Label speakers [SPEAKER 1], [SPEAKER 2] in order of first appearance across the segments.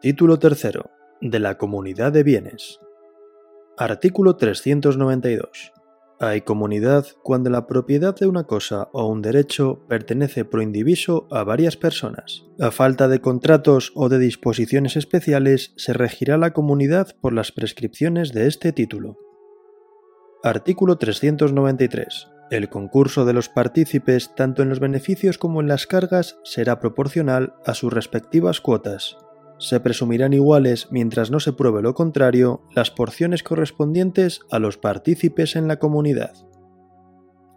[SPEAKER 1] Título tercero. De la Comunidad de Bienes. Artículo 392. Hay comunidad cuando la propiedad de una cosa o un derecho pertenece pro indiviso a varias personas. A falta de contratos o de disposiciones especiales, se regirá la comunidad por las prescripciones de este título. Artículo 393. El concurso de los partícipes, tanto en los beneficios como en las cargas, será proporcional a sus respectivas cuotas, se presumirán iguales mientras no se pruebe lo contrario las porciones correspondientes a los partícipes en la comunidad.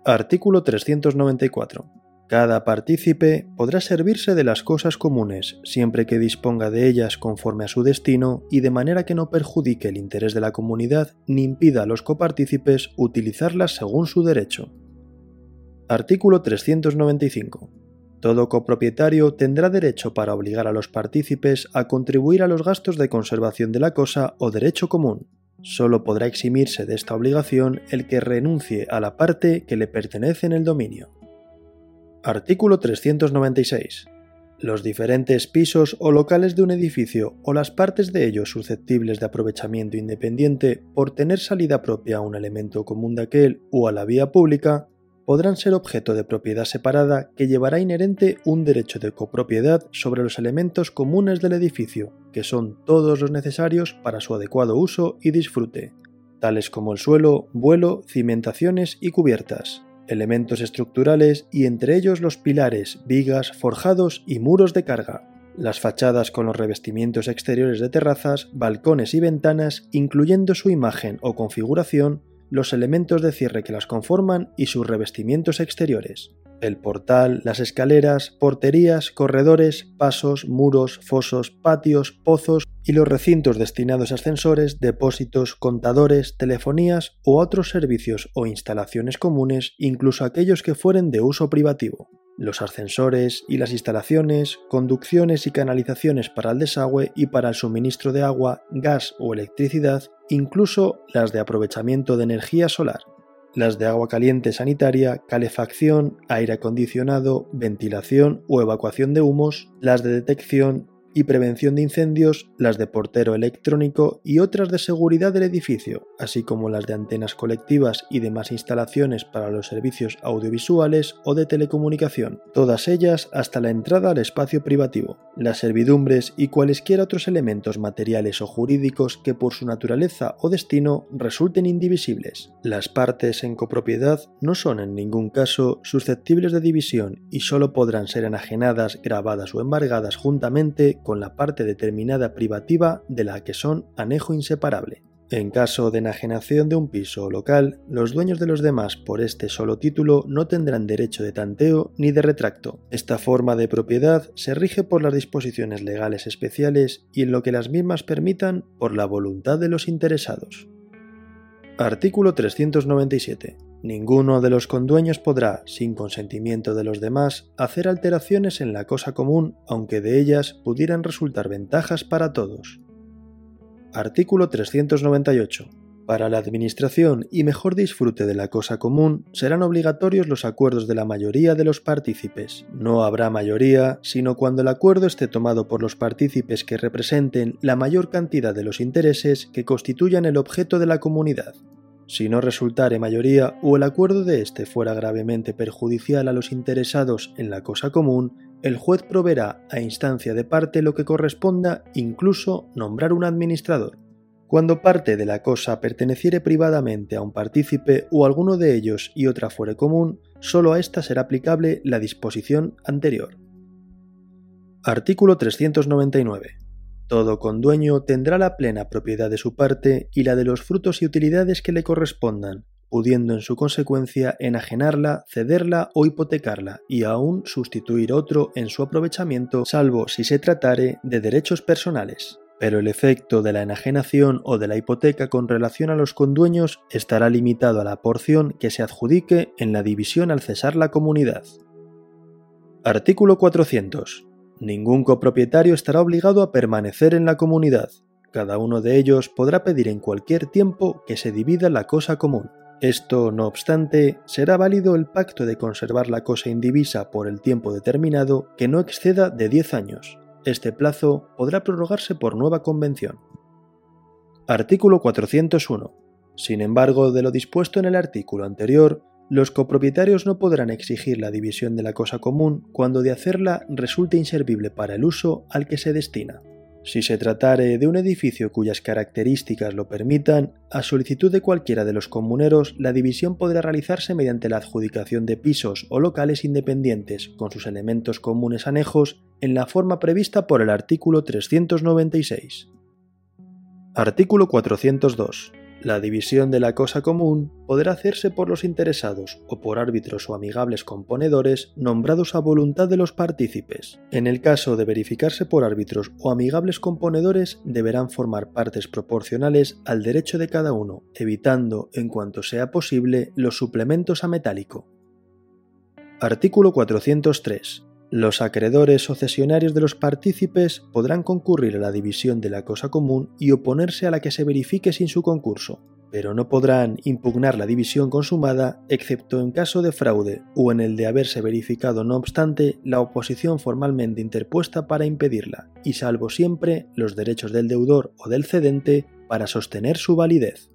[SPEAKER 1] Artículo 394. Cada partícipe podrá servirse de las cosas comunes siempre que disponga de ellas conforme a su destino y de manera que no perjudique el interés de la comunidad ni impida a los copartícipes utilizarlas según su derecho. Artículo 395. Todo copropietario tendrá derecho para obligar a los partícipes a contribuir a los gastos de conservación de la cosa o derecho común. Solo podrá eximirse de esta obligación el que renuncie a la parte que le pertenece en el dominio. Artículo 396. Los diferentes pisos o locales de un edificio o las partes de ellos susceptibles de aprovechamiento independiente por tener salida propia a un elemento común de aquel o a la vía pública podrán ser objeto de propiedad separada que llevará inherente un derecho de copropiedad sobre los elementos comunes del edificio, que son todos los necesarios para su adecuado uso y disfrute, tales como el suelo, vuelo, cimentaciones y cubiertas, elementos estructurales y entre ellos los pilares, vigas, forjados y muros de carga, las fachadas con los revestimientos exteriores de terrazas, balcones y ventanas, incluyendo su imagen o configuración, los elementos de cierre que las conforman y sus revestimientos exteriores. El portal, las escaleras, porterías, corredores, pasos, muros, fosos, patios, pozos y los recintos destinados a ascensores, depósitos, contadores, telefonías u otros servicios o instalaciones comunes, incluso aquellos que fueren de uso privativo los ascensores y las instalaciones, conducciones y canalizaciones para el desagüe y para el suministro de agua, gas o electricidad, incluso las de aprovechamiento de energía solar, las de agua caliente sanitaria, calefacción, aire acondicionado, ventilación o evacuación de humos, las de detección, y prevención de incendios, las de portero electrónico y otras de seguridad del edificio, así como las de antenas colectivas y demás instalaciones para los servicios audiovisuales o de telecomunicación, todas ellas hasta la entrada al espacio privativo, las servidumbres y cualesquiera otros elementos materiales o jurídicos que por su naturaleza o destino resulten indivisibles. Las partes en copropiedad no son en ningún caso susceptibles de división y solo podrán ser enajenadas, grabadas o embargadas juntamente con la parte determinada privativa de la que son anejo inseparable. En caso de enajenación de un piso o local, los dueños de los demás por este solo título no tendrán derecho de tanteo ni de retracto. Esta forma de propiedad se rige por las disposiciones legales especiales y en lo que las mismas permitan por la voluntad de los interesados. Artículo 397. Ninguno de los condueños podrá, sin consentimiento de los demás, hacer alteraciones en la cosa común, aunque de ellas pudieran resultar ventajas para todos. Artículo 398. Para la administración y mejor disfrute de la cosa común, serán obligatorios los acuerdos de la mayoría de los partícipes. No habrá mayoría, sino cuando el acuerdo esté tomado por los partícipes que representen la mayor cantidad de los intereses que constituyan el objeto de la comunidad. Si no resultare mayoría o el acuerdo de éste fuera gravemente perjudicial a los interesados en la cosa común, el juez proveerá a instancia de parte lo que corresponda, incluso nombrar un administrador. Cuando parte de la cosa perteneciere privadamente a un partícipe o alguno de ellos y otra fuere común, sólo a ésta será aplicable la disposición anterior. Artículo 399. Todo condueño tendrá la plena propiedad de su parte y la de los frutos y utilidades que le correspondan, pudiendo en su consecuencia enajenarla, cederla o hipotecarla y aún sustituir otro en su aprovechamiento, salvo si se tratare de derechos personales. Pero el efecto de la enajenación o de la hipoteca con relación a los condueños estará limitado a la porción que se adjudique en la división al cesar la comunidad. Artículo 400. Ningún copropietario estará obligado a permanecer en la comunidad. Cada uno de ellos podrá pedir en cualquier tiempo que se divida la cosa común. Esto, no obstante, será válido el pacto de conservar la cosa indivisa por el tiempo determinado que no exceda de 10 años. este plazo podrá prorrogarse por nueva convención. Artículo 401. Sin embargo, de lo dispuesto en el artículo anterior, los copropietarios no podrán exigir la división de la cosa común cuando de hacerla resulte inservible para el uso al que se destina. Si se tratare de un edificio cuyas características lo permitan, a solicitud de cualquiera de los comuneros, la división podrá realizarse mediante la adjudicación de pisos o locales independientes con sus elementos comunes anejos en la forma prevista por el artículo 396. Artículo 402. La división de la cosa común podrá hacerse por los interesados o por árbitros o amigables componedores nombrados a voluntad de los partícipes. En el caso de verificarse por árbitros o amigables componedores, deberán formar partes proporcionales al derecho de cada uno, evitando, en cuanto sea posible, los suplementos a metálico. Artículo 403. Los acreedores o cesionarios de los partícipes podrán concurrir a la división de la cosa común y oponerse a la que se verifique sin su concurso, pero no podrán impugnar la división consumada excepto en caso de fraude o en el de haberse verificado no obstante la oposición formalmente interpuesta para impedirla, y salvo siempre los derechos del deudor o del cedente para sostener su validez.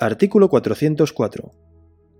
[SPEAKER 1] Artículo 404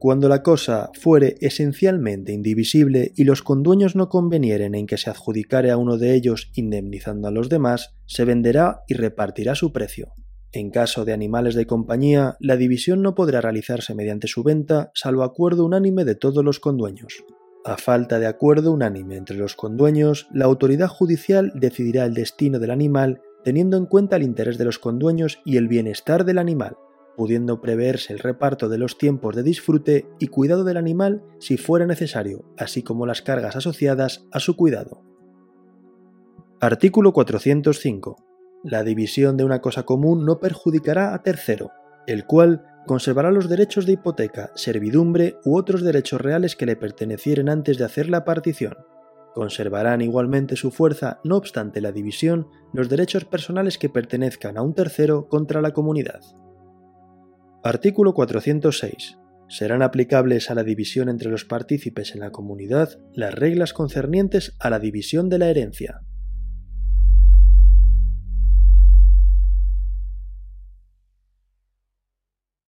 [SPEAKER 1] cuando la cosa fuere esencialmente indivisible y los condueños no convenieren en que se adjudicare a uno de ellos indemnizando a los demás, se venderá y repartirá su precio. En caso de animales de compañía, la división no podrá realizarse mediante su venta, salvo acuerdo unánime de todos los condueños. A falta de acuerdo unánime entre los condueños, la autoridad judicial decidirá el destino del animal teniendo en cuenta el interés de los condueños y el bienestar del animal pudiendo preverse el reparto de los tiempos de disfrute y cuidado del animal si fuera necesario, así como las cargas asociadas a su cuidado. Artículo 405. La división de una cosa común no perjudicará a tercero, el cual conservará los derechos de hipoteca, servidumbre u otros derechos reales que le pertenecieren antes de hacer la partición. Conservarán igualmente su fuerza, no obstante la división, los derechos personales que pertenezcan a un tercero contra la comunidad. Artículo 406. Serán aplicables a la división entre los partícipes en la comunidad las reglas concernientes a la división de la herencia.